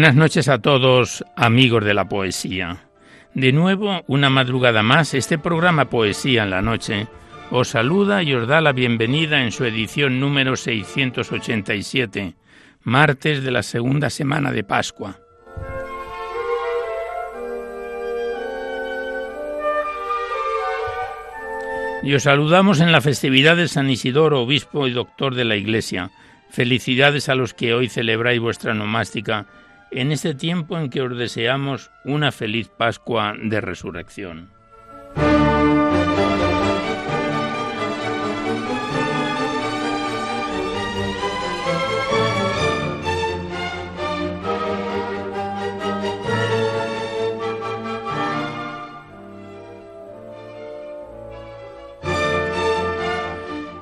Buenas noches a todos, amigos de la poesía. De nuevo, una madrugada más, este programa Poesía en la Noche os saluda y os da la bienvenida en su edición número 687, martes de la segunda semana de Pascua. Y os saludamos en la festividad de San Isidoro, obispo y doctor de la Iglesia. Felicidades a los que hoy celebráis vuestra nomástica en este tiempo en que os deseamos una feliz Pascua de Resurrección.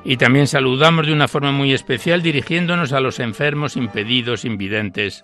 Y también saludamos de una forma muy especial dirigiéndonos a los enfermos, impedidos, invidentes,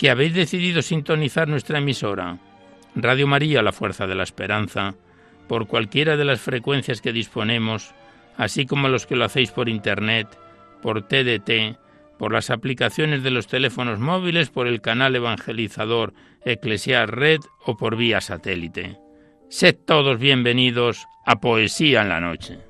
que habéis decidido sintonizar nuestra emisora, Radio María, la Fuerza de la Esperanza, por cualquiera de las frecuencias que disponemos, así como los que lo hacéis por Internet, por TDT, por las aplicaciones de los teléfonos móviles, por el canal evangelizador Eclesiar Red o por vía satélite. Sed todos bienvenidos a Poesía en la Noche.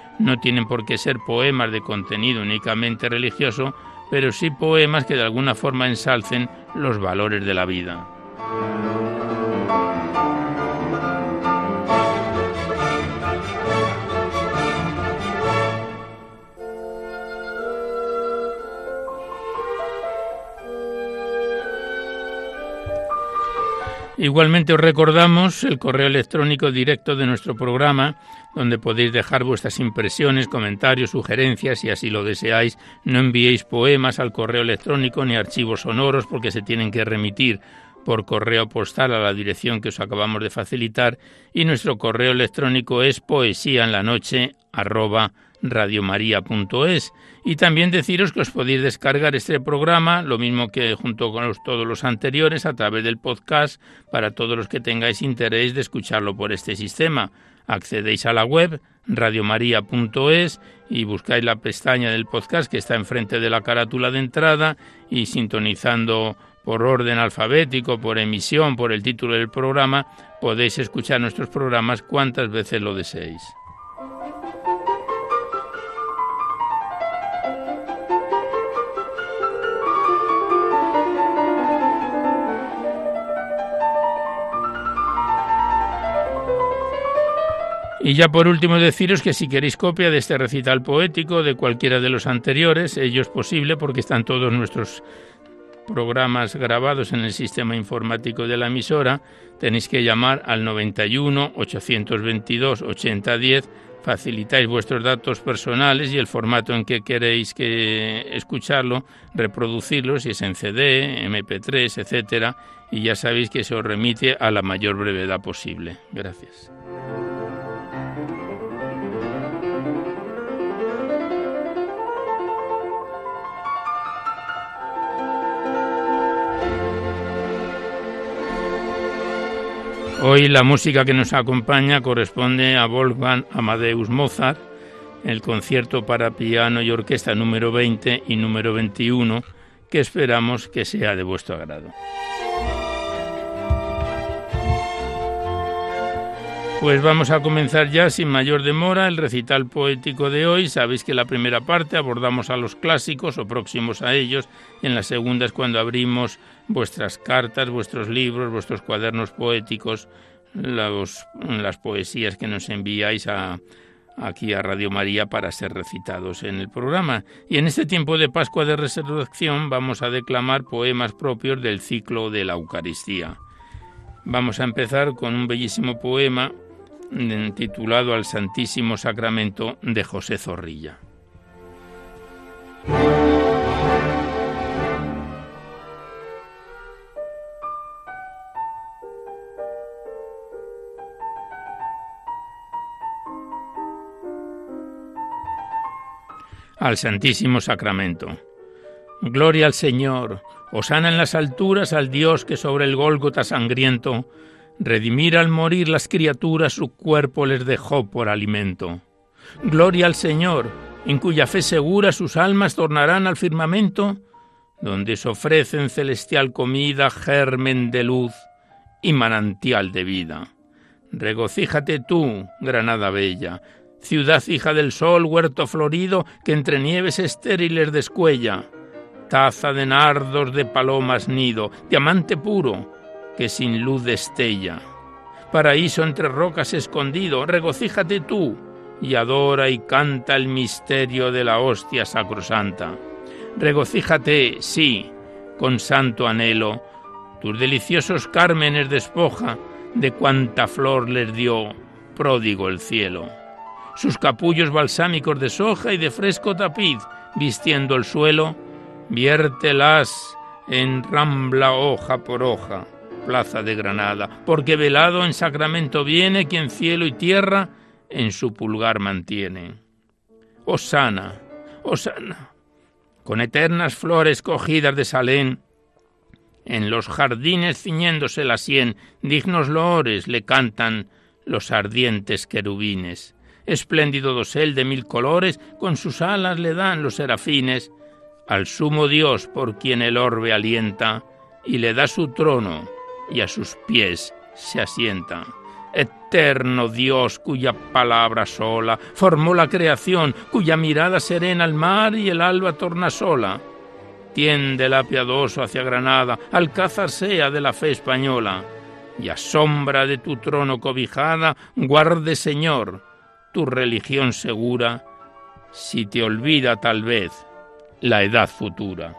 No tienen por qué ser poemas de contenido únicamente religioso, pero sí poemas que de alguna forma ensalcen los valores de la vida. Igualmente os recordamos el correo electrónico directo de nuestro programa, donde podéis dejar vuestras impresiones, comentarios, sugerencias, si así lo deseáis. No enviéis poemas al correo electrónico ni archivos sonoros porque se tienen que remitir por correo postal a la dirección que os acabamos de facilitar y nuestro correo electrónico es poesía en la noche radiomaria.es y también deciros que os podéis descargar este programa, lo mismo que junto con todos los anteriores, a través del podcast para todos los que tengáis interés de escucharlo por este sistema. Accedéis a la web radiomaria.es y buscáis la pestaña del podcast que está enfrente de la carátula de entrada y sintonizando por orden alfabético, por emisión, por el título del programa, podéis escuchar nuestros programas cuantas veces lo deseéis. Y ya por último deciros que si queréis copia de este recital poético de cualquiera de los anteriores, ello es posible porque están todos nuestros programas grabados en el sistema informático de la emisora, tenéis que llamar al 91 822 8010 facilitáis vuestros datos personales y el formato en que queréis que escucharlo, reproducirlo, si es en CD, MP3, etcétera, y ya sabéis que se os remite a la mayor brevedad posible. Gracias. Hoy la música que nos acompaña corresponde a Wolfgang Amadeus Mozart, el concierto para piano y orquesta número 20 y número 21, que esperamos que sea de vuestro agrado. Pues vamos a comenzar ya sin mayor demora el recital poético de hoy. Sabéis que la primera parte abordamos a los clásicos o próximos a ellos. En la segunda es cuando abrimos vuestras cartas, vuestros libros, vuestros cuadernos poéticos, las poesías que nos enviáis aquí a Radio María para ser recitados en el programa. Y en este tiempo de Pascua de Resurrección vamos a declamar poemas propios del ciclo de la Eucaristía. Vamos a empezar con un bellísimo poema titulado Al Santísimo Sacramento de José Zorrilla. Al Santísimo Sacramento. Gloria al Señor, osana en las alturas al Dios que sobre el Gólgota sangriento redimir al morir las criaturas su cuerpo les dejó por alimento. Gloria al Señor, en cuya fe segura sus almas tornarán al firmamento, donde se ofrecen celestial comida, germen de luz y manantial de vida. Regocíjate tú, Granada bella, ciudad hija del sol, huerto florido que entre nieves estériles descuella, taza de nardos de palomas nido, diamante puro, que sin luz destella. Paraíso entre rocas escondido, regocíjate tú y adora y canta el misterio de la hostia sacrosanta. Regocíjate, sí, con santo anhelo, tus deliciosos cármenes despoja de cuanta flor les dio pródigo el cielo. Sus capullos balsámicos de soja y de fresco tapiz, vistiendo el suelo, viértelas en rambla hoja por hoja plaza de Granada, porque velado en sacramento viene quien cielo y tierra en su pulgar mantiene. Osana, Osana, con eternas flores cogidas de Salén, en los jardines ciñéndose la sien, dignos loores le cantan los ardientes querubines. Espléndido dosel de mil colores, con sus alas le dan los serafines, al sumo Dios por quien el orbe alienta, y le da su trono y a sus pies se asienta. Eterno Dios cuya palabra sola formó la creación, cuya mirada serena al mar y el alba torna sola. Tiéndela piadoso hacia Granada, alcázar sea de la fe española, y a sombra de tu trono cobijada, guarde Señor tu religión segura, si te olvida tal vez la edad futura.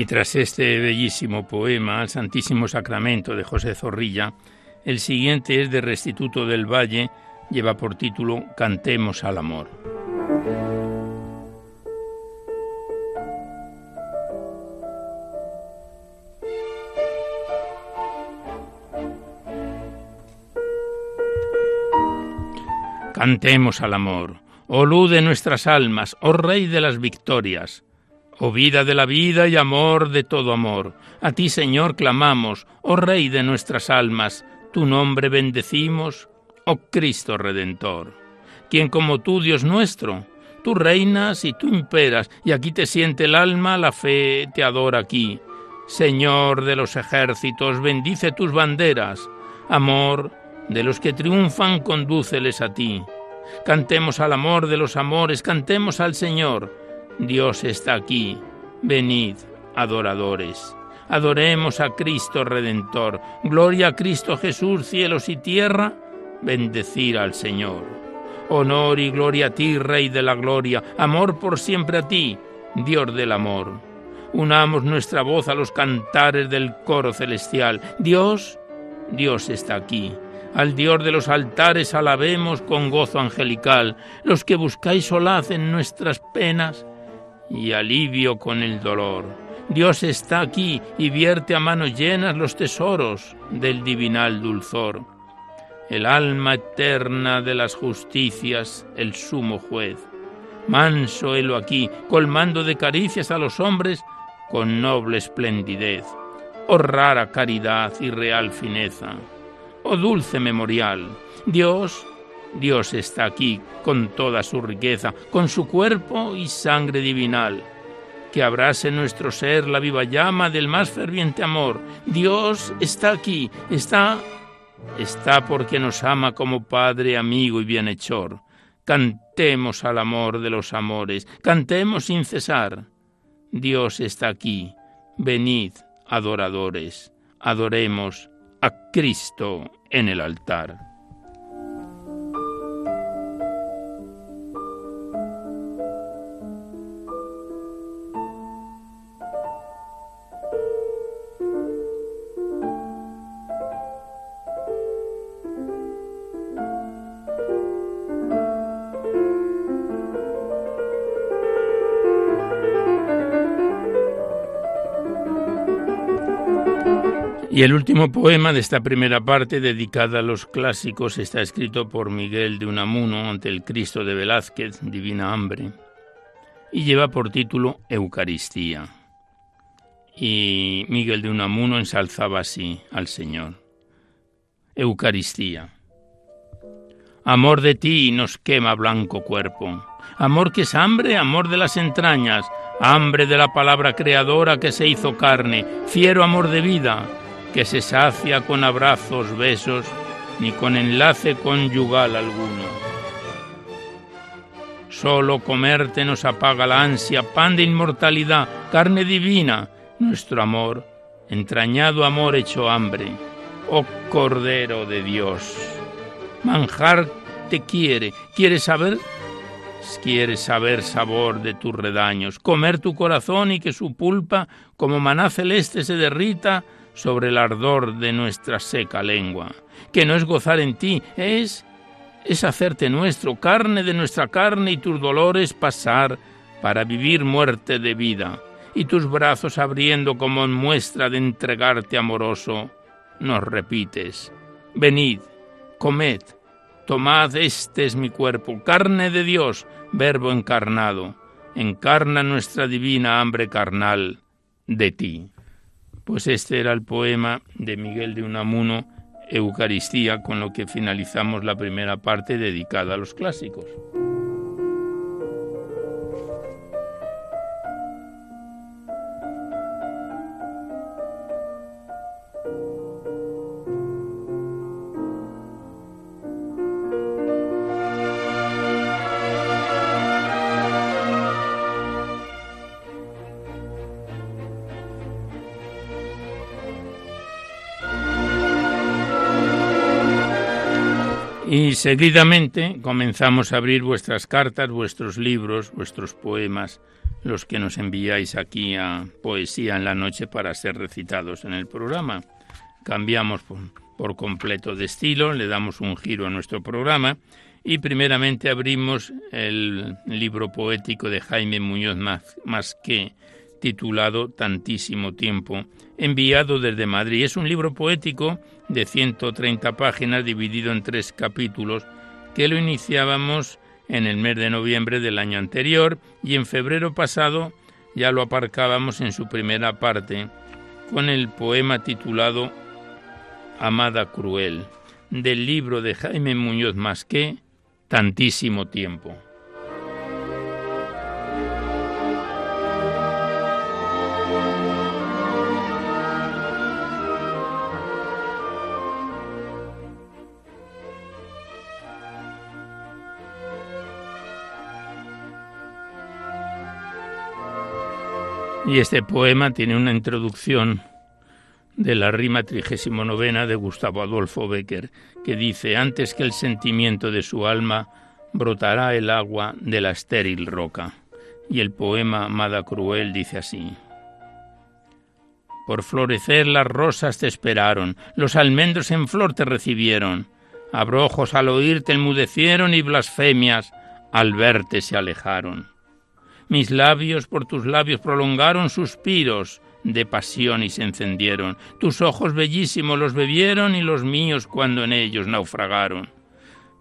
Y tras este bellísimo poema al Santísimo Sacramento de José Zorrilla, el siguiente es de Restituto del Valle, lleva por título Cantemos al Amor. Cantemos al amor, oh luz de nuestras almas, oh Rey de las victorias, Oh vida de la vida y amor de todo amor, a ti Señor clamamos, oh Rey de nuestras almas, tu nombre bendecimos, oh Cristo Redentor. ¿Quién como tú, Dios nuestro? Tú reinas y tú imperas, y aquí te siente el alma, la fe te adora aquí. Señor de los ejércitos, bendice tus banderas. Amor de los que triunfan, condúceles a ti. Cantemos al amor de los amores, cantemos al Señor. Dios está aquí. Venid, adoradores. Adoremos a Cristo Redentor. Gloria a Cristo Jesús, cielos y tierra. Bendecir al Señor. Honor y gloria a ti, Rey de la Gloria. Amor por siempre a ti, Dios del amor. Unamos nuestra voz a los cantares del coro celestial. Dios, Dios está aquí. Al Dios de los altares alabemos con gozo angelical, los que buscáis solaz en nuestras penas y alivio con el dolor. Dios está aquí y vierte a manos llenas los tesoros del divinal dulzor. El alma eterna de las justicias, el sumo juez. Manso helo aquí, colmando de caricias a los hombres con noble esplendidez, oh rara caridad y real fineza, oh dulce memorial, Dios, Dios está aquí con toda su riqueza, con su cuerpo y sangre divinal, que abrase nuestro ser la viva llama del más ferviente amor. Dios está aquí, está, está porque nos ama como Padre, amigo y bienhechor. Cantemos al amor de los amores, cantemos sin cesar. Dios está aquí. Venid, adoradores, adoremos a Cristo en el altar. Y el último poema de esta primera parte, dedicada a los clásicos, está escrito por Miguel de Unamuno ante el Cristo de Velázquez, Divina Hambre, y lleva por título Eucaristía. Y Miguel de Unamuno ensalzaba así al Señor. Eucaristía. Amor de ti nos quema blanco cuerpo. Amor que es hambre, amor de las entrañas, hambre de la palabra creadora que se hizo carne, fiero amor de vida que se sacia con abrazos, besos, ni con enlace conyugal alguno. Solo comerte nos apaga la ansia, pan de inmortalidad, carne divina, nuestro amor, entrañado amor hecho hambre. Oh Cordero de Dios, manjar te quiere, quiere saber, quiere saber sabor de tus redaños, comer tu corazón y que su pulpa como maná celeste se derrita sobre el ardor de nuestra seca lengua, que no es gozar en ti, es es hacerte nuestro, carne de nuestra carne y tus dolores pasar para vivir muerte de vida, y tus brazos abriendo como muestra de entregarte amoroso, nos repites, venid, comed, tomad, este es mi cuerpo, carne de Dios, verbo encarnado, encarna nuestra divina hambre carnal de ti. Pues este era el poema de Miguel de Unamuno, Eucaristía, con lo que finalizamos la primera parte dedicada a los clásicos. Seguidamente comenzamos a abrir vuestras cartas, vuestros libros, vuestros poemas, los que nos enviáis aquí a Poesía en la Noche para ser recitados en el programa. Cambiamos por, completo de estilo, le damos un giro a nuestro programa y primeramente abrimos el libro poético de Jaime Muñoz Masqué, titulado Tantísimo tiempo, enviado desde Madrid. Es un libro poético de 130 páginas dividido en tres capítulos que lo iniciábamos en el mes de noviembre del año anterior y en febrero pasado ya lo aparcábamos en su primera parte con el poema titulado Amada Cruel del libro de Jaime Muñoz Masqué, Tantísimo tiempo. Y este poema tiene una introducción de la rima trigésimo novena de Gustavo Adolfo Becker, que dice, antes que el sentimiento de su alma brotará el agua de la estéril roca. Y el poema Amada Cruel dice así. Por florecer las rosas te esperaron, los almendros en flor te recibieron, abrojos al oírte enmudecieron y blasfemias al verte se alejaron. Mis labios por tus labios prolongaron suspiros de pasión y se encendieron. Tus ojos bellísimos los bebieron y los míos cuando en ellos naufragaron.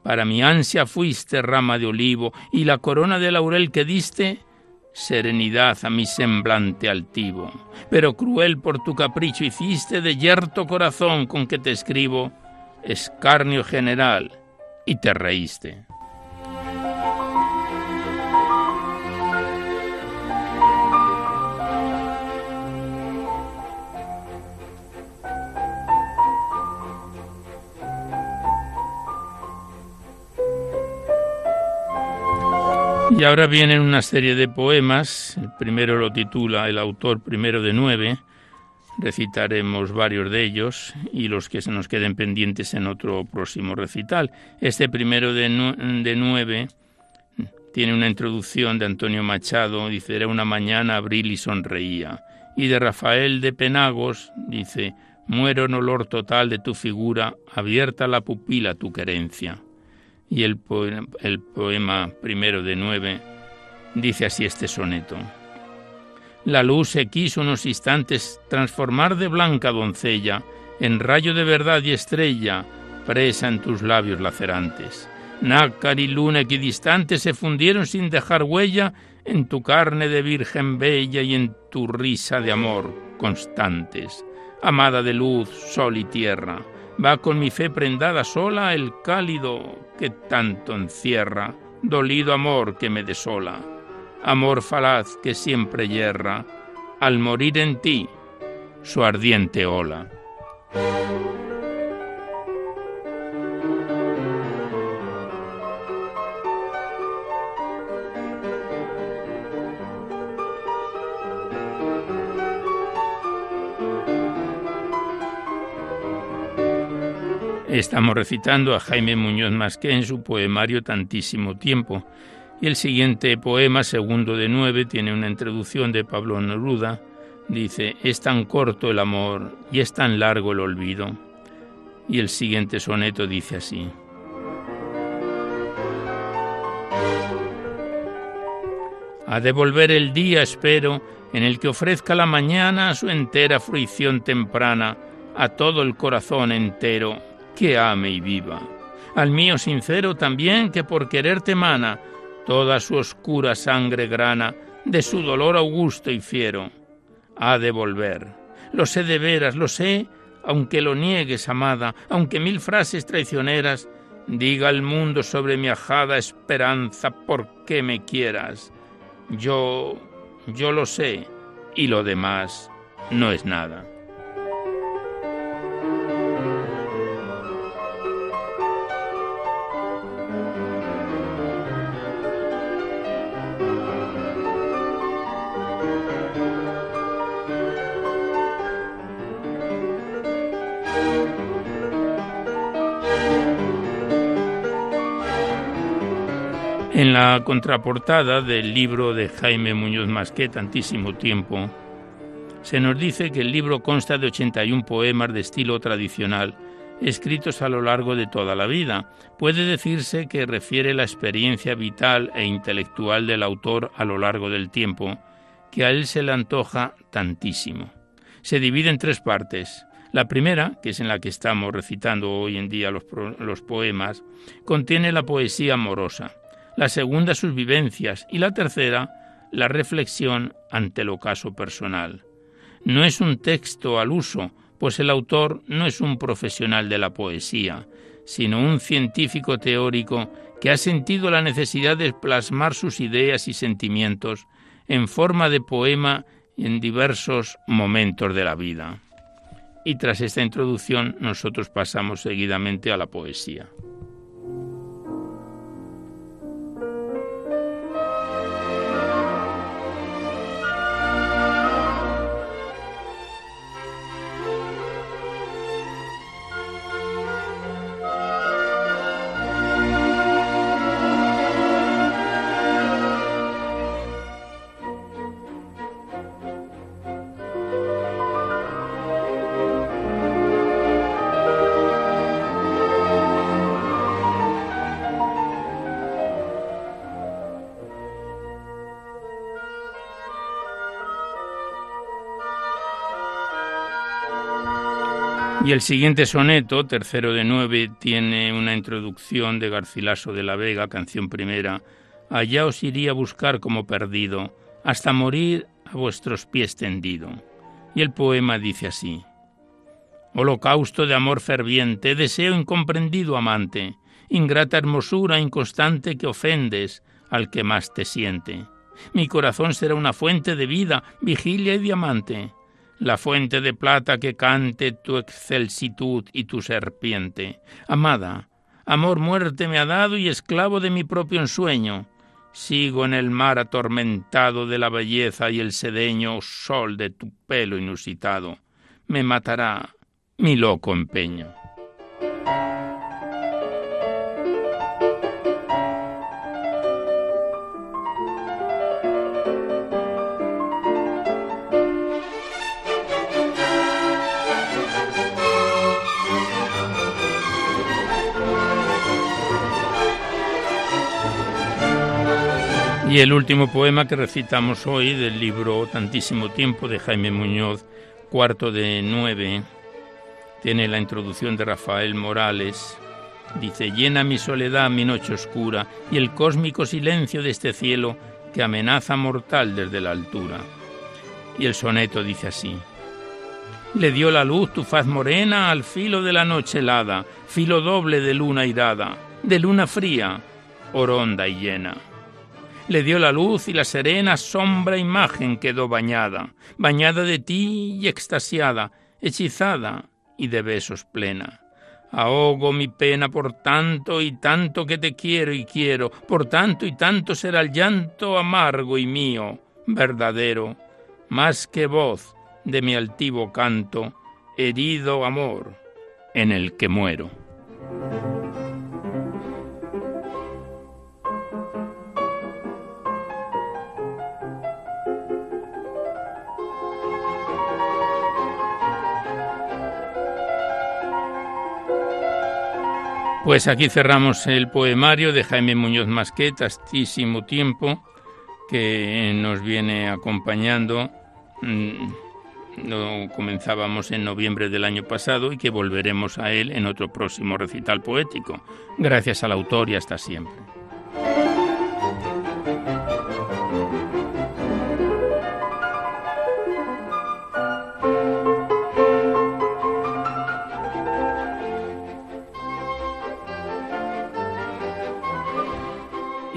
Para mi ansia fuiste rama de olivo y la corona de laurel que diste, serenidad a mi semblante altivo. Pero cruel por tu capricho hiciste de yerto corazón con que te escribo, escarnio general, y te reíste. Y ahora vienen una serie de poemas. El primero lo titula el autor primero de nueve. Recitaremos varios de ellos y los que se nos queden pendientes en otro próximo recital. Este primero de, nueve tiene una introducción de Antonio Machado, dice, era una mañana abril y sonreía. Y de Rafael de Penagos, dice, muero en olor total de tu figura, abierta la pupila tu querencia y el poema, primero de nueve dice así este soneto. La luz se quiso unos instantes transformar de blanca doncella en rayo de verdad y estrella, presa en tus labios lacerantes. Nácar y luna equidistantes se fundieron sin dejar huella en tu carne de virgen bella y en tu risa de amor constantes. Amada de luz, sol y tierra, va con mi fe prendada sola el cálido que tanto encierra, dolido amor que me desola, amor falaz que siempre yerra, al morir en ti, su ardiente ola. Estamos recitando a Jaime Muñoz Masqué en su poemario Tantísimo Tiempo. Y el siguiente poema, segundo de nueve, tiene una introducción de Pablo Neruda. Dice, es tan corto el amor y es tan largo el olvido. Y el siguiente soneto dice así. A devolver el día, espero, en el que ofrezca la mañana su entera fruición temprana a todo el corazón entero que ame y viva. Al mío sincero también que por quererte mana toda su oscura sangre grana de su dolor augusto y fiero. Ha de volver. Lo sé de veras, lo sé, aunque lo niegues, amada, aunque mil frases traicioneras diga al mundo sobre mi ajada esperanza por qué me quieras. Yo, yo lo sé, y lo demás no es nada. En la contraportada del libro de Jaime Muñoz Masqué, Tantísimo Tiempo, se nos dice que el libro consta de 81 poemas de estilo tradicional, escritos a lo largo de toda la vida. Puede decirse que refiere la experiencia vital e intelectual del autor a lo largo del tiempo, que a él se le antoja tantísimo. Se divide en tres partes. La primera, que es en la que estamos recitando hoy en día los, los poemas, contiene la poesía amorosa la segunda sus vivencias y la tercera la reflexión ante el ocaso personal. No es un texto al uso, pues el autor no es un profesional de la poesía, sino un científico teórico que ha sentido la necesidad de plasmar sus ideas y sentimientos en forma de poema en diversos momentos de la vida. Y tras esta introducción nosotros pasamos seguidamente a la poesía. Y el siguiente soneto, tercero de nueve, tiene una introducción de Garcilaso de la Vega, canción primera. Allá os iría a buscar como perdido, hasta morir a vuestros pies tendido. Y el poema dice así. Holocausto de amor ferviente, deseo incomprendido amante, ingrata hermosura inconstante que ofendes al que más te siente. Mi corazón será una fuente de vida, vigilia y diamante la fuente de plata que cante tu excelsitud y tu serpiente. Amada, amor muerte me ha dado y esclavo de mi propio ensueño. Sigo en el mar atormentado de la belleza y el sedeño sol de tu pelo inusitado. Me matará mi loco empeño. Y el último poema que recitamos hoy del libro Tantísimo Tiempo de Jaime Muñoz, cuarto de nueve, tiene la introducción de Rafael Morales. Dice, llena mi soledad mi noche oscura y el cósmico silencio de este cielo que amenaza mortal desde la altura. Y el soneto dice así. Le dio la luz tu faz morena al filo de la noche helada, filo doble de luna irada, de luna fría, oronda y llena le dio la luz y la serena sombra imagen quedó bañada, bañada de ti y extasiada, hechizada y de besos plena. Ahogo mi pena por tanto y tanto que te quiero y quiero, por tanto y tanto será el llanto amargo y mío, verdadero, más que voz de mi altivo canto, herido amor en el que muero. Pues aquí cerramos el poemario de Jaime Muñoz Masquet, Tastísimo Tiempo, que nos viene acompañando. Mm, lo comenzábamos en noviembre del año pasado y que volveremos a él en otro próximo recital poético. Gracias al autor y hasta siempre.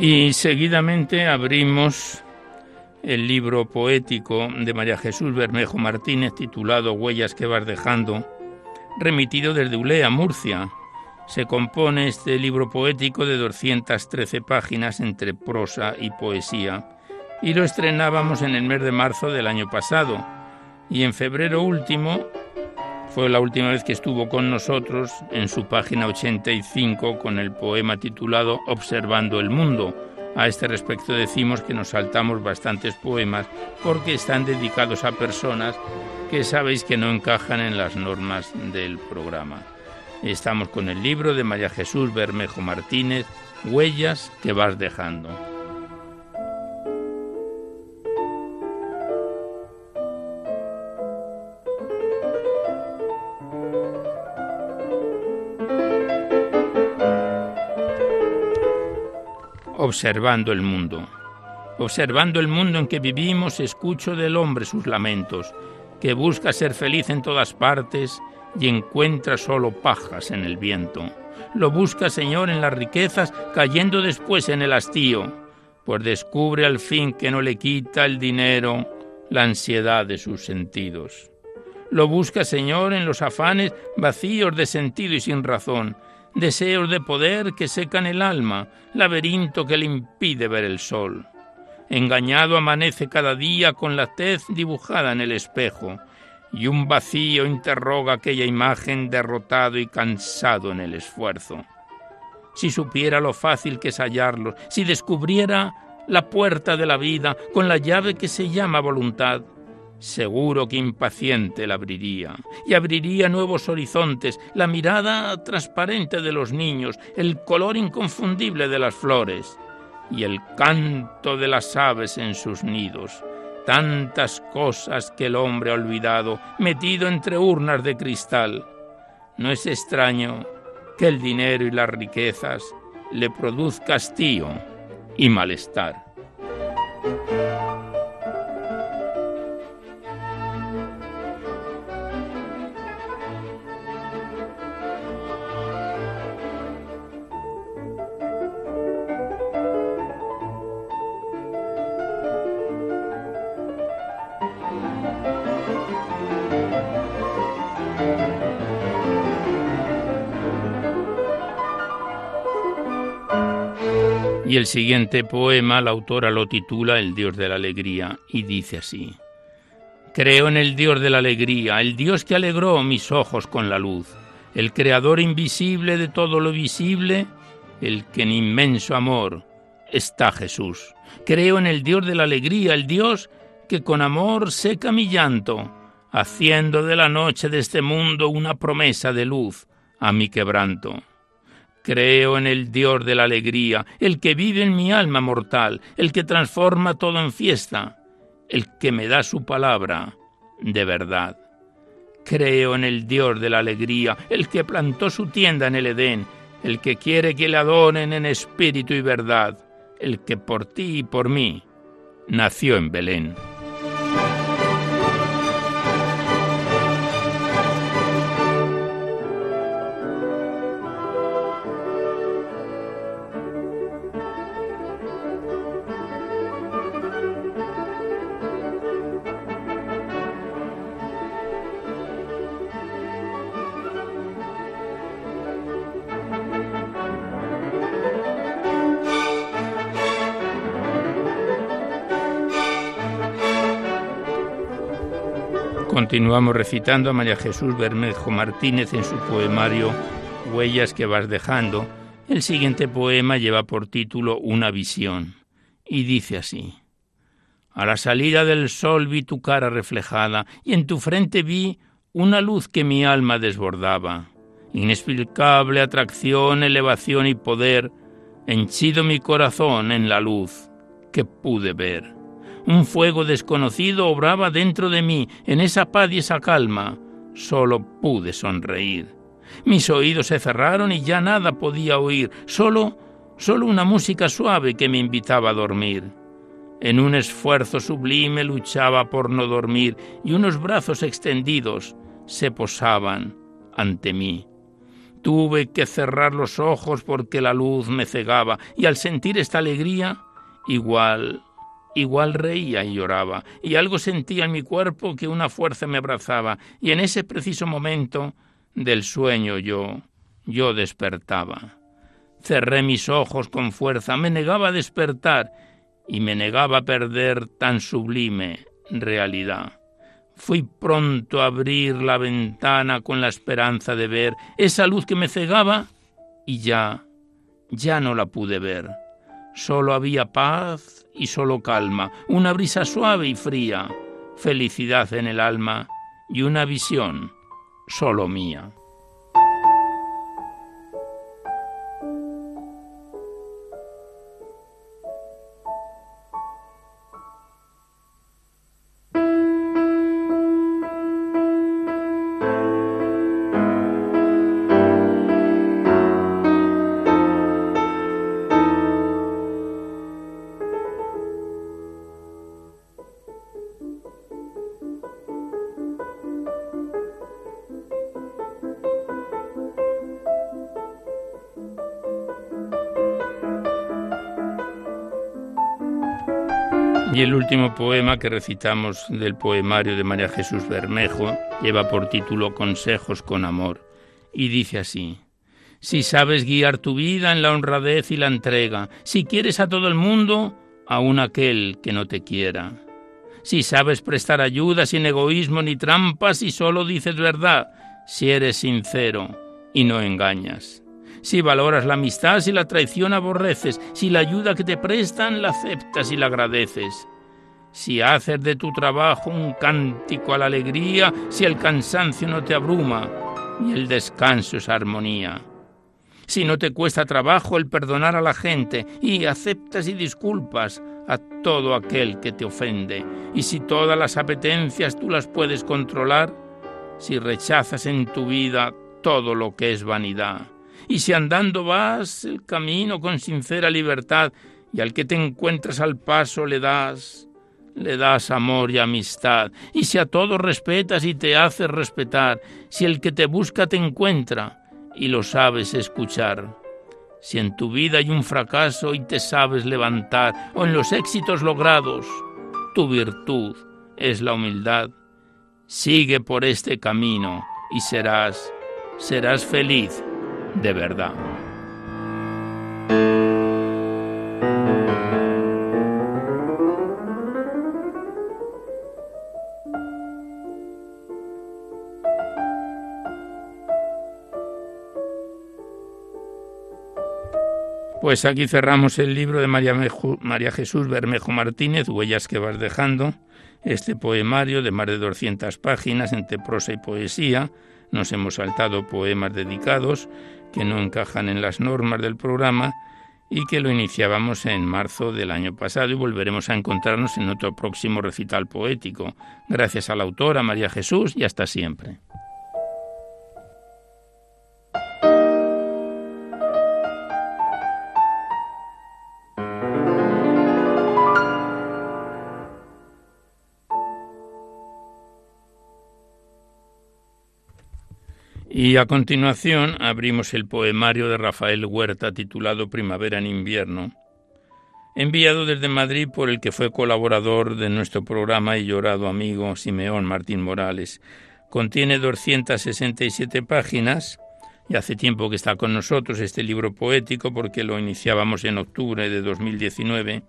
Y seguidamente abrimos el libro poético de María Jesús Bermejo Martínez titulado Huellas que vas dejando, remitido desde Ulea, Murcia. Se compone este libro poético de 213 páginas entre prosa y poesía y lo estrenábamos en el mes de marzo del año pasado y en febrero último fue la última vez que estuvo con nosotros en su página 85 con el poema titulado Observando el Mundo. A este respecto decimos que nos saltamos bastantes poemas porque están dedicados a personas que sabéis que no encajan en las normas del programa. Estamos con el libro de María Jesús Bermejo Martínez, Huellas que vas dejando. Observando el mundo. Observando el mundo en que vivimos, escucho del hombre sus lamentos, que busca ser feliz en todas partes y encuentra solo pajas en el viento. Lo busca, Señor, en las riquezas, cayendo después en el hastío, pues descubre al fin que no le quita el dinero la ansiedad de sus sentidos. Lo busca, Señor, en los afanes vacíos de sentido y sin razón, deseos de poder que secan el alma, laberinto que le impide ver el sol. Engañado amanece cada día con la tez dibujada en el espejo, y un vacío interroga aquella imagen derrotado y cansado en el esfuerzo. Si supiera lo fácil que es hallarlo, si descubriera la puerta de la vida con la llave que se llama voluntad, seguro que impaciente la abriría, y abriría nuevos horizontes, la mirada transparente de los niños, el color inconfundible de las flores, y el canto de las aves en sus nidos, tantas cosas que el hombre ha olvidado, metido entre urnas de cristal, no es extraño que el dinero y las riquezas le produzca hastío y malestar. El siguiente poema la autora lo titula El Dios de la Alegría y dice así. Creo en el Dios de la Alegría, el Dios que alegró mis ojos con la luz, el Creador invisible de todo lo visible, el que en inmenso amor está Jesús. Creo en el Dios de la Alegría, el Dios que con amor seca mi llanto, haciendo de la noche de este mundo una promesa de luz a mi quebranto. Creo en el Dios de la alegría, el que vive en mi alma mortal, el que transforma todo en fiesta, el que me da su palabra de verdad. Creo en el Dios de la alegría, el que plantó su tienda en el Edén, el que quiere que le adoren en espíritu y verdad, el que por ti y por mí nació en Belén. Continuamos recitando a María Jesús Bermejo Martínez en su poemario Huellas que vas dejando. El siguiente poema lleva por título Una visión y dice así. A la salida del sol vi tu cara reflejada y en tu frente vi una luz que mi alma desbordaba. Inexplicable atracción, elevación y poder, henchido mi corazón en la luz que pude ver. Un fuego desconocido obraba dentro de mí, en esa paz y esa calma. Solo pude sonreír. Mis oídos se cerraron y ya nada podía oír, solo, solo una música suave que me invitaba a dormir. En un esfuerzo sublime luchaba por no dormir y unos brazos extendidos se posaban ante mí. Tuve que cerrar los ojos porque la luz me cegaba y al sentir esta alegría, igual Igual reía y lloraba, y algo sentía en mi cuerpo que una fuerza me abrazaba, y en ese preciso momento del sueño yo, yo despertaba. Cerré mis ojos con fuerza, me negaba a despertar, y me negaba a perder tan sublime realidad. Fui pronto a abrir la ventana con la esperanza de ver esa luz que me cegaba, y ya, ya no la pude ver. Solo había paz y solo calma, una brisa suave y fría, felicidad en el alma y una visión solo mía. Último poema que recitamos del poemario de María Jesús Bermejo lleva por título Consejos con Amor y dice así. Si sabes guiar tu vida en la honradez y la entrega, si quieres a todo el mundo, aun aquel que no te quiera. Si sabes prestar ayuda sin egoísmo ni trampas y solo dices verdad, si eres sincero y no engañas. Si valoras la amistad, si la traición aborreces, si la ayuda que te prestan la aceptas y la agradeces. Si haces de tu trabajo un cántico a la alegría, si el cansancio no te abruma y el descanso es armonía. Si no te cuesta trabajo el perdonar a la gente y aceptas y disculpas a todo aquel que te ofende, y si todas las apetencias tú las puedes controlar, si rechazas en tu vida todo lo que es vanidad. Y si andando vas el camino con sincera libertad, y al que te encuentras al paso le das, le das amor y amistad, y si a todos respetas y te haces respetar, si el que te busca te encuentra y lo sabes escuchar, si en tu vida hay un fracaso y te sabes levantar, o en los éxitos logrados, tu virtud es la humildad, sigue por este camino y serás, serás feliz de verdad. Pues aquí cerramos el libro de María, María, Jesús Bermejo Martínez, Huellas que vas dejando, este poemario de más de 200 páginas entre prosa y poesía. Nos hemos saltado poemas dedicados que no encajan en las normas del programa y que lo iniciábamos en marzo del año pasado y volveremos a encontrarnos en otro próximo recital poético. Gracias a la autora María Jesús y hasta siempre. Y a continuación abrimos el poemario de Rafael Huerta titulado Primavera en invierno, enviado desde Madrid por el que fue colaborador de nuestro programa y llorado amigo Simeón Martín Morales. Contiene 267 páginas y hace tiempo que está con nosotros este libro poético porque lo iniciábamos en octubre de 2019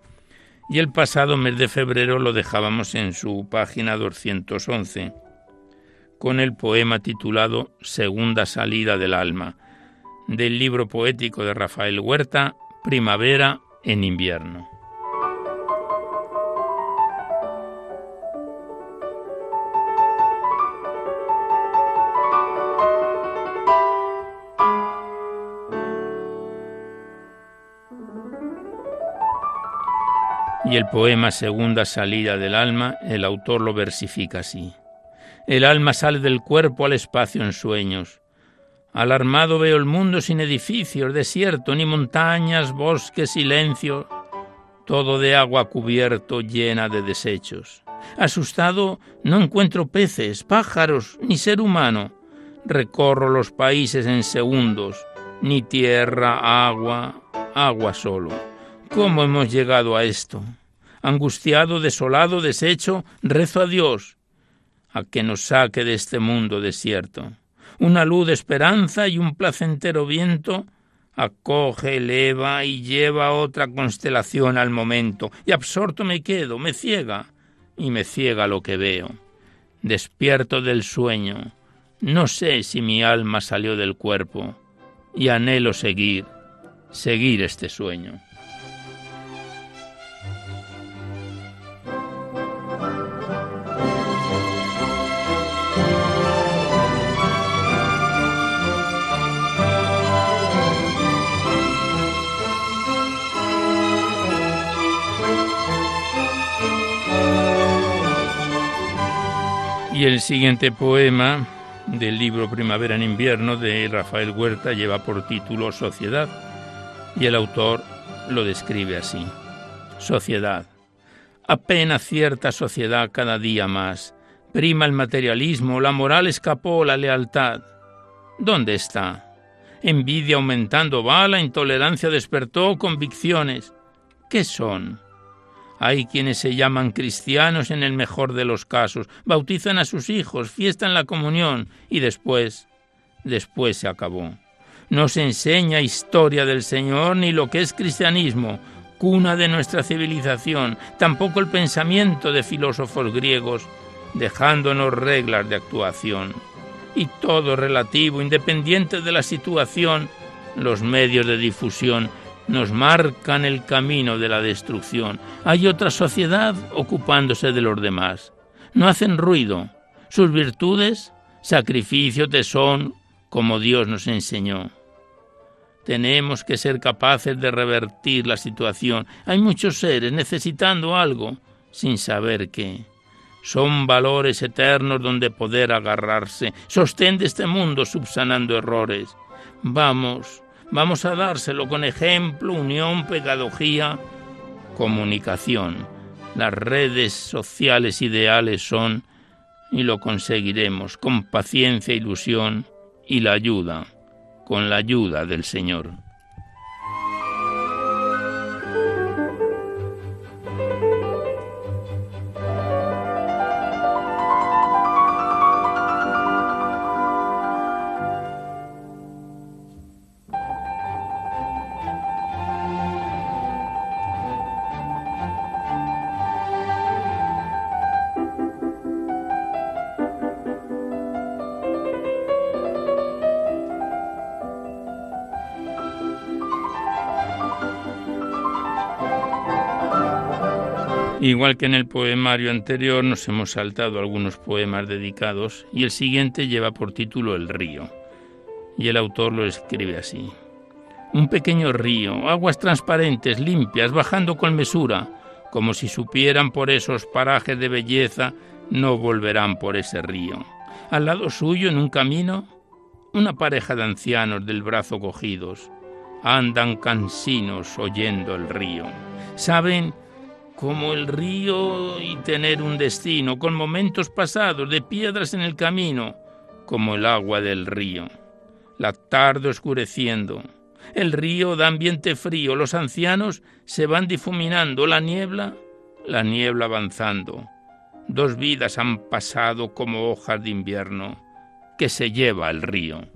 y el pasado mes de febrero lo dejábamos en su página 211 con el poema titulado Segunda salida del alma, del libro poético de Rafael Huerta, Primavera en invierno. Y el poema Segunda salida del alma, el autor lo versifica así. El alma sale del cuerpo al espacio en sueños. Alarmado veo el mundo sin edificios, desierto, ni montañas, bosques, silencio, todo de agua cubierto, llena de desechos. Asustado no encuentro peces, pájaros, ni ser humano. Recorro los países en segundos, ni tierra, agua, agua solo. ¿Cómo hemos llegado a esto? Angustiado, desolado, deshecho, rezo a Dios a que nos saque de este mundo desierto. Una luz de esperanza y un placentero viento acoge, eleva y lleva otra constelación al momento, y absorto me quedo, me ciega, y me ciega lo que veo. Despierto del sueño, no sé si mi alma salió del cuerpo, y anhelo seguir, seguir este sueño. Y el siguiente poema del libro Primavera en invierno de Rafael Huerta lleva por título Sociedad y el autor lo describe así. Sociedad. Apenas cierta sociedad cada día más. Prima el materialismo, la moral escapó, la lealtad. ¿Dónde está? Envidia aumentando va, la intolerancia despertó convicciones. ¿Qué son? Hay quienes se llaman cristianos en el mejor de los casos, bautizan a sus hijos, fiestan la comunión y después, después se acabó. No se enseña historia del Señor ni lo que es cristianismo, cuna de nuestra civilización, tampoco el pensamiento de filósofos griegos, dejándonos reglas de actuación. Y todo relativo, independiente de la situación, los medios de difusión nos marcan el camino de la destrucción. Hay otra sociedad ocupándose de los demás. No hacen ruido. Sus virtudes, sacrificio, tesón, como Dios nos enseñó. Tenemos que ser capaces de revertir la situación. Hay muchos seres necesitando algo sin saber qué. son valores eternos donde poder agarrarse. Sostén de este mundo subsanando errores. Vamos, vamos a dárselo con ejemplo, unión, pedagogía, comunicación. Las redes sociales ideales son, y lo conseguiremos, con paciencia, ilusión y la ayuda, con la ayuda del Señor. Igual que en el poemario anterior nos hemos saltado algunos poemas dedicados y el siguiente lleva por título El río. Y el autor lo escribe así. Un pequeño río, aguas transparentes, limpias, bajando con mesura, como si supieran por esos parajes de belleza, no volverán por ese río. Al lado suyo, en un camino, una pareja de ancianos del brazo cogidos, andan cansinos oyendo el río. Saben como el río y tener un destino, con momentos pasados de piedras en el camino, como el agua del río. La tarde oscureciendo, el río da ambiente frío, los ancianos se van difuminando, la niebla, la niebla avanzando. Dos vidas han pasado como hojas de invierno que se lleva el río.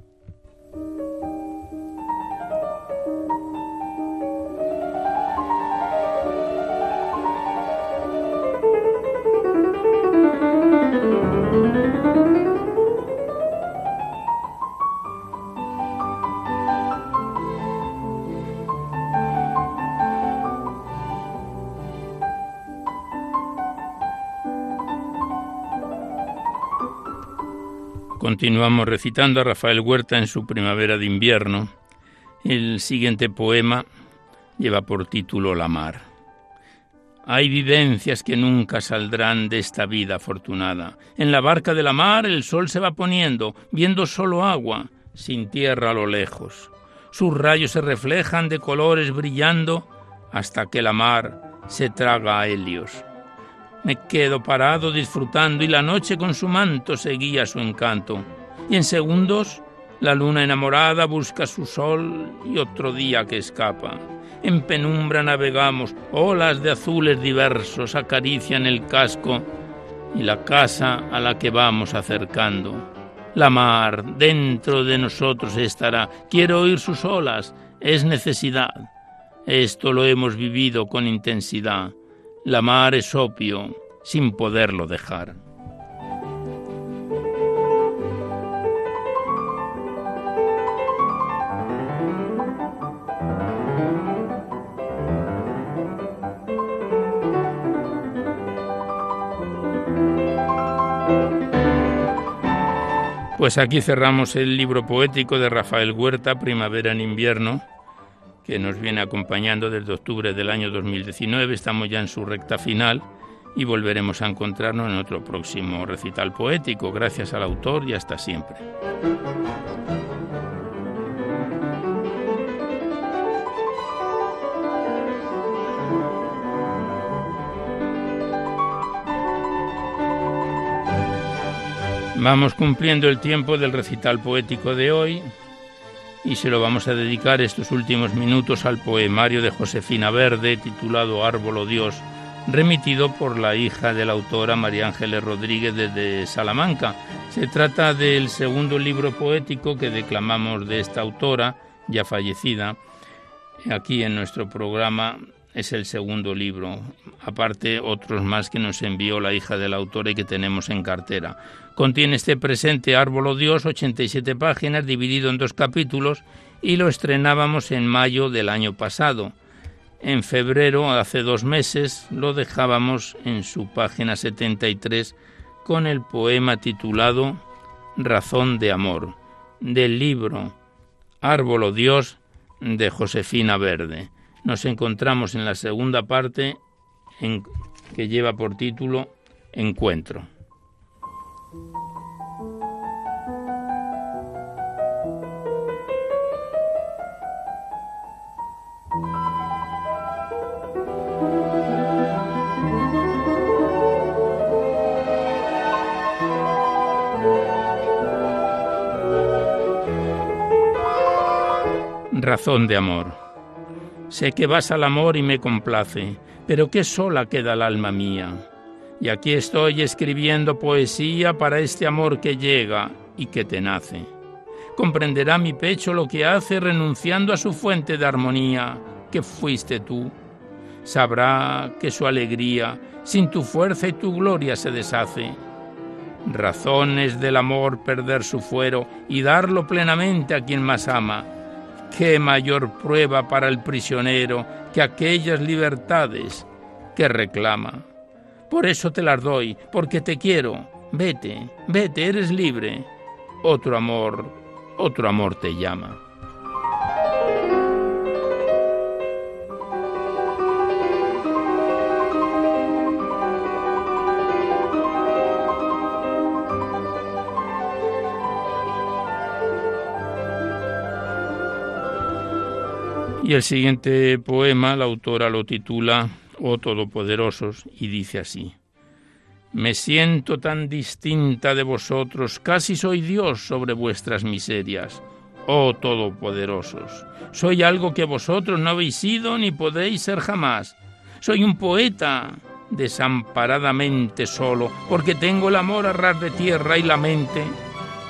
Continuamos recitando a Rafael Huerta en su Primavera de Invierno. El siguiente poema lleva por título La mar. Hay vivencias que nunca saldrán de esta vida afortunada. En la barca de la mar el sol se va poniendo, viendo solo agua, sin tierra a lo lejos. Sus rayos se reflejan de colores brillando hasta que la mar se traga a helios. Me quedo parado disfrutando y la noche con su manto seguía su encanto. Y en segundos la luna enamorada busca su sol y otro día que escapa. En penumbra navegamos, olas de azules diversos acarician el casco y la casa a la que vamos acercando. La mar dentro de nosotros estará. Quiero oír sus olas. Es necesidad. Esto lo hemos vivido con intensidad. La mar es opio, sin poderlo dejar. Pues aquí cerramos el libro poético de Rafael Huerta, Primavera en invierno, que nos viene acompañando desde octubre del año 2019. Estamos ya en su recta final y volveremos a encontrarnos en otro próximo recital poético. Gracias al autor y hasta siempre. Vamos cumpliendo el tiempo del recital poético de hoy y se lo vamos a dedicar estos últimos minutos al poemario de Josefina Verde titulado Árbol o Dios, remitido por la hija de la autora María Ángeles Rodríguez desde Salamanca. Se trata del segundo libro poético que declamamos de esta autora, ya fallecida, aquí en nuestro programa es el segundo libro, aparte otros más que nos envió la hija del autor y que tenemos en cartera. Contiene este presente Árbol o Dios, 87 páginas, dividido en dos capítulos, y lo estrenábamos en mayo del año pasado. En febrero, hace dos meses, lo dejábamos en su página 73 con el poema titulado Razón de Amor, del libro Árbol o Dios de Josefina Verde nos encontramos en la segunda parte que lleva por título encuentro. Razón de amor. Sé que vas al amor y me complace, pero qué sola queda el alma mía. Y aquí estoy escribiendo poesía para este amor que llega y que te nace. Comprenderá mi pecho lo que hace renunciando a su fuente de armonía, que fuiste tú. Sabrá que su alegría sin tu fuerza y tu gloria se deshace. Razones del amor perder su fuero y darlo plenamente a quien más ama. Qué mayor prueba para el prisionero que aquellas libertades que reclama. Por eso te las doy, porque te quiero. Vete, vete, eres libre. Otro amor, otro amor te llama. Y el siguiente poema, la autora lo titula oh Todopoderosos, y dice así, Me siento tan distinta de vosotros, casi soy Dios sobre vuestras miserias, oh Todopoderosos. Soy algo que vosotros no habéis sido ni podéis ser jamás. Soy un poeta desamparadamente solo, porque tengo el amor a ras de tierra y la mente,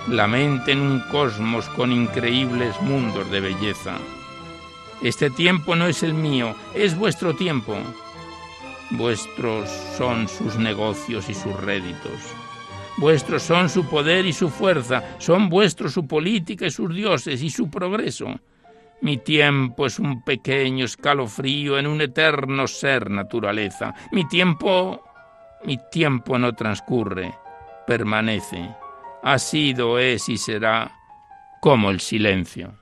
la mente en un cosmos con increíbles mundos de belleza. Este tiempo no es el mío, es vuestro tiempo. Vuestros son sus negocios y sus réditos. Vuestros son su poder y su fuerza, son vuestros su política y sus dioses y su progreso. Mi tiempo es un pequeño escalofrío en un eterno ser naturaleza. Mi tiempo, mi tiempo no transcurre, permanece. Ha sido, es y será como el silencio.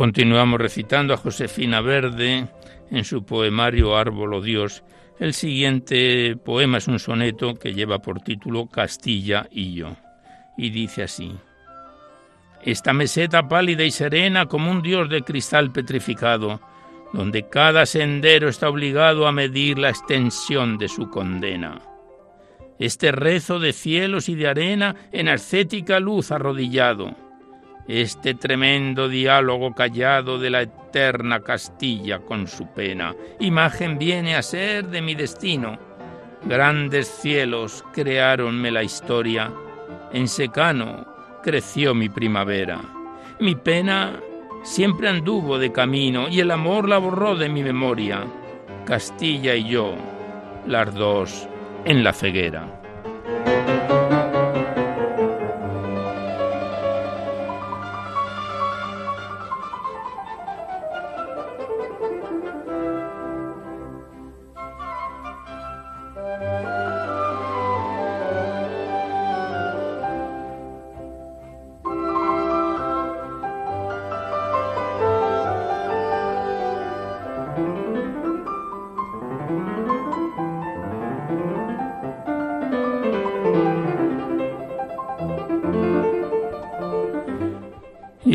Continuamos recitando a Josefina Verde en su poemario Árbol o Dios. El siguiente poema es un soneto que lleva por título Castilla y yo. Y dice así. Esta meseta pálida y serena como un dios de cristal petrificado, donde cada sendero está obligado a medir la extensión de su condena. Este rezo de cielos y de arena en ascética luz arrodillado este tremendo diálogo callado de la eterna Castilla con su pena. Imagen viene a ser de mi destino. Grandes cielos creáronme la historia. En secano creció mi primavera. Mi pena siempre anduvo de camino y el amor la borró de mi memoria. Castilla y yo, las dos en la ceguera.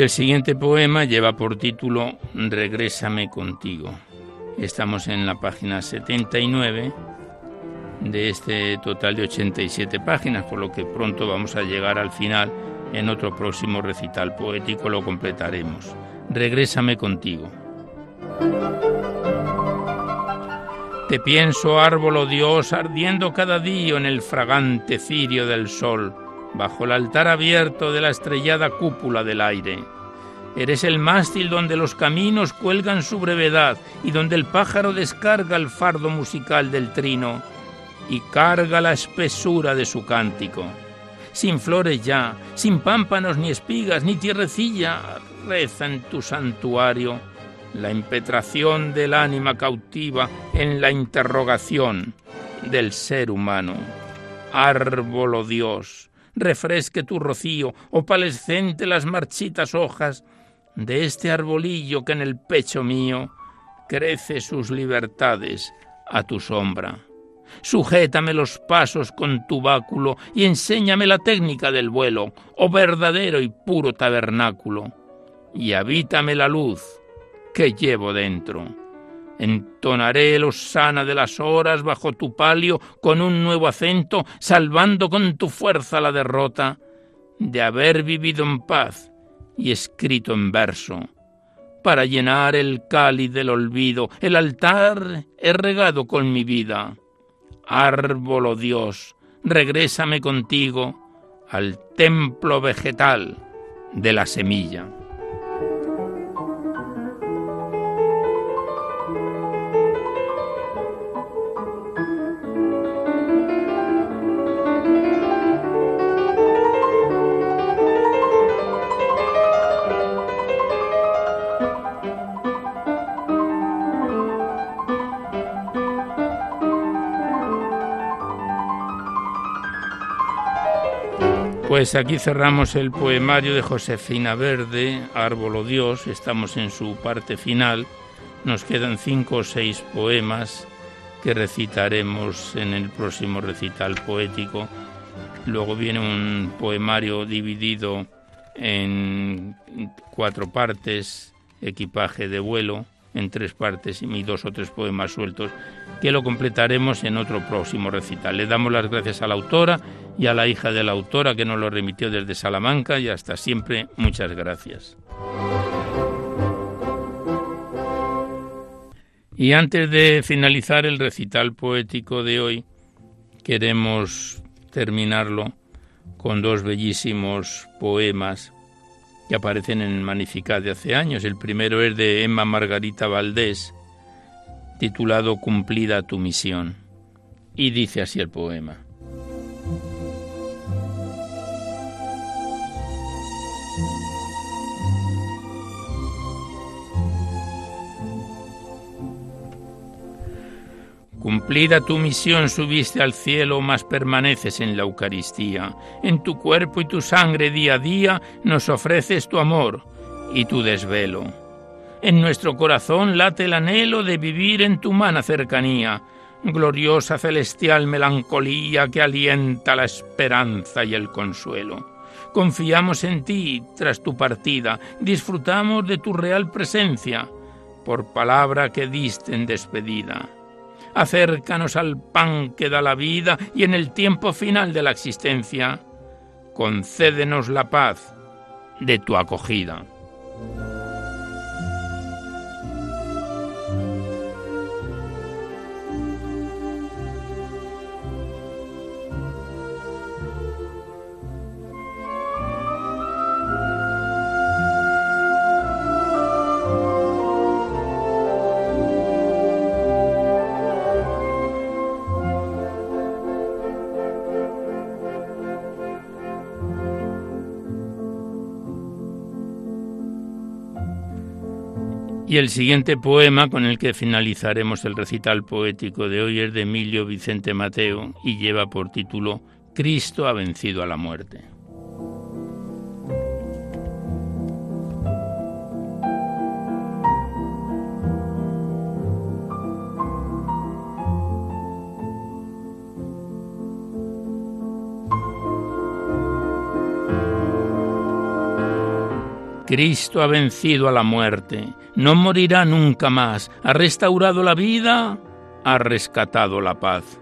El siguiente poema lleva por título Regrésame contigo. Estamos en la página 79 de este total de 87 páginas, por lo que pronto vamos a llegar al final. En otro próximo recital poético lo completaremos. Regrésame contigo. Te pienso, árbol Dios, ardiendo cada día en el fragante cirio del sol bajo el altar abierto de la estrellada cúpula del aire. Eres el mástil donde los caminos cuelgan su brevedad y donde el pájaro descarga el fardo musical del trino y carga la espesura de su cántico. Sin flores ya, sin pámpanos ni espigas ni tierrecilla, reza en tu santuario la impetración del ánima cautiva en la interrogación del ser humano. Árbol, oh Dios, refresque tu rocío, opalescente las marchitas hojas de este arbolillo que en el pecho mío crece sus libertades a tu sombra. Sujétame los pasos con tu báculo y enséñame la técnica del vuelo, oh verdadero y puro tabernáculo, y habítame la luz que llevo dentro. Entonaré los sana de las horas bajo tu palio con un nuevo acento, salvando con tu fuerza la derrota de haber vivido en paz y escrito en verso para llenar el cáliz del olvido. El altar he regado con mi vida. Árbol, oh Dios, regrésame contigo al templo vegetal de la semilla. Pues aquí cerramos el poemario de Josefina Verde, Árbol o Dios, estamos en su parte final, nos quedan cinco o seis poemas que recitaremos en el próximo recital poético. Luego viene un poemario dividido en cuatro partes, equipaje de vuelo, en tres partes y dos o tres poemas sueltos, que lo completaremos en otro próximo recital. Le damos las gracias a la autora y a la hija de la autora que nos lo remitió desde Salamanca y hasta siempre muchas gracias. Y antes de finalizar el recital poético de hoy, queremos terminarlo con dos bellísimos poemas que aparecen en Magnificat de hace años. El primero es de Emma Margarita Valdés, titulado Cumplida tu misión. Y dice así el poema. Cumplida tu misión subiste al cielo, mas permaneces en la Eucaristía. En tu cuerpo y tu sangre día a día nos ofreces tu amor y tu desvelo. En nuestro corazón late el anhelo de vivir en tu humana cercanía, gloriosa celestial melancolía que alienta la esperanza y el consuelo. Confiamos en ti tras tu partida, disfrutamos de tu real presencia, por palabra que diste en despedida acércanos al pan que da la vida y en el tiempo final de la existencia, concédenos la paz de tu acogida. Y el siguiente poema con el que finalizaremos el recital poético de hoy es de Emilio Vicente Mateo y lleva por título Cristo ha vencido a la muerte. Cristo ha vencido a la muerte, no morirá nunca más, ha restaurado la vida, ha rescatado la paz.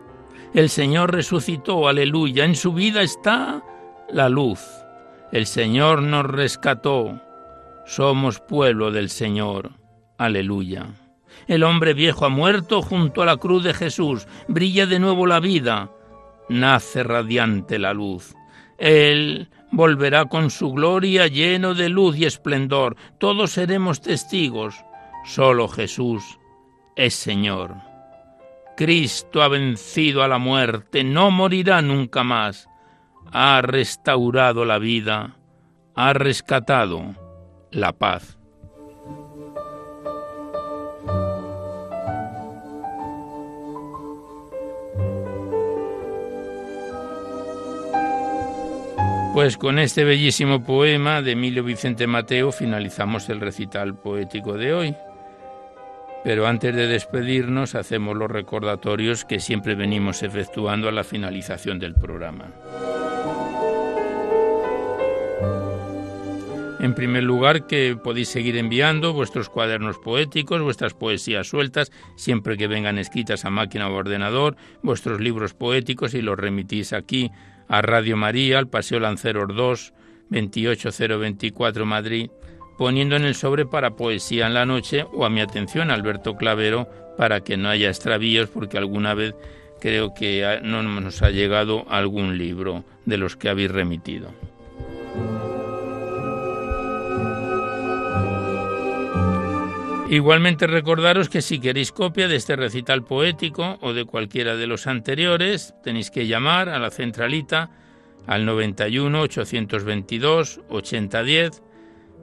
El Señor resucitó, aleluya, en su vida está la luz. El Señor nos rescató, somos pueblo del Señor, aleluya. El hombre viejo ha muerto junto a la cruz de Jesús, brilla de nuevo la vida, nace radiante la luz. Él volverá con su gloria lleno de luz y esplendor. Todos seremos testigos. Solo Jesús es Señor. Cristo ha vencido a la muerte, no morirá nunca más. Ha restaurado la vida, ha rescatado la paz. Pues con este bellísimo poema de Emilio Vicente Mateo finalizamos el recital poético de hoy. Pero antes de despedirnos hacemos los recordatorios que siempre venimos efectuando a la finalización del programa. En primer lugar, que podéis seguir enviando vuestros cuadernos poéticos, vuestras poesías sueltas, siempre que vengan escritas a máquina o ordenador, vuestros libros poéticos y los remitís aquí a Radio María, al Paseo Lanceros 2, 28024 Madrid, poniendo en el sobre para Poesía en la Noche o a mi atención Alberto Clavero para que no haya extravíos porque alguna vez creo que no nos ha llegado algún libro de los que habéis remitido. Igualmente recordaros que si queréis copia de este recital poético o de cualquiera de los anteriores, tenéis que llamar a la centralita al 91 822 8010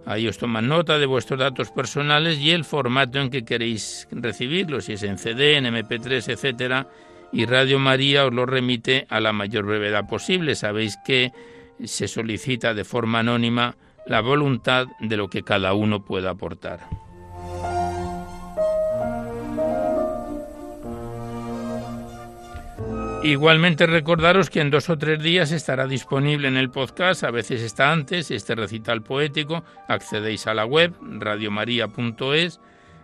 Ahí os toman nota de vuestros datos personales y el formato en que queréis recibirlos, si es en CD, en MP3, etcétera, y Radio María os lo remite a la mayor brevedad posible. Sabéis que se solicita de forma anónima la voluntad de lo que cada uno pueda aportar. Igualmente recordaros que en dos o tres días estará disponible en el podcast, a veces está antes, este recital poético, accedéis a la web radiomaria.es,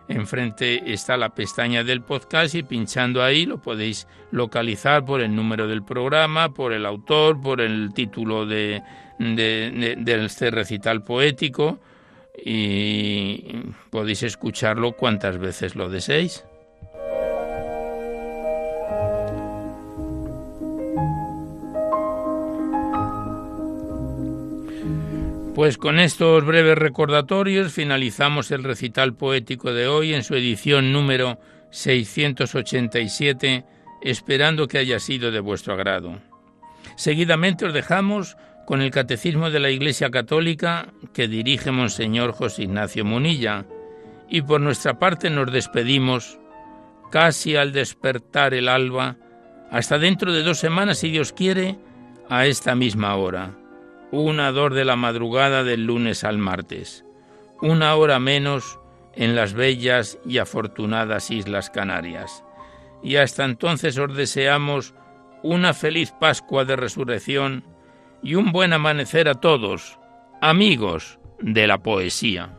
enfrente está la pestaña del podcast y pinchando ahí lo podéis localizar por el número del programa, por el autor, por el título de, de este recital poético. Y podéis escucharlo cuantas veces lo deseéis. Pues con estos breves recordatorios finalizamos el recital poético de hoy en su edición número 687, esperando que haya sido de vuestro agrado. Seguidamente os dejamos con el Catecismo de la Iglesia Católica que dirige Monseñor José Ignacio Munilla, y por nuestra parte nos despedimos casi al despertar el alba, hasta dentro de dos semanas, si Dios quiere, a esta misma hora una dor de la madrugada del lunes al martes, una hora menos en las bellas y afortunadas Islas Canarias. Y hasta entonces os deseamos una feliz Pascua de Resurrección y un buen amanecer a todos, amigos de la poesía.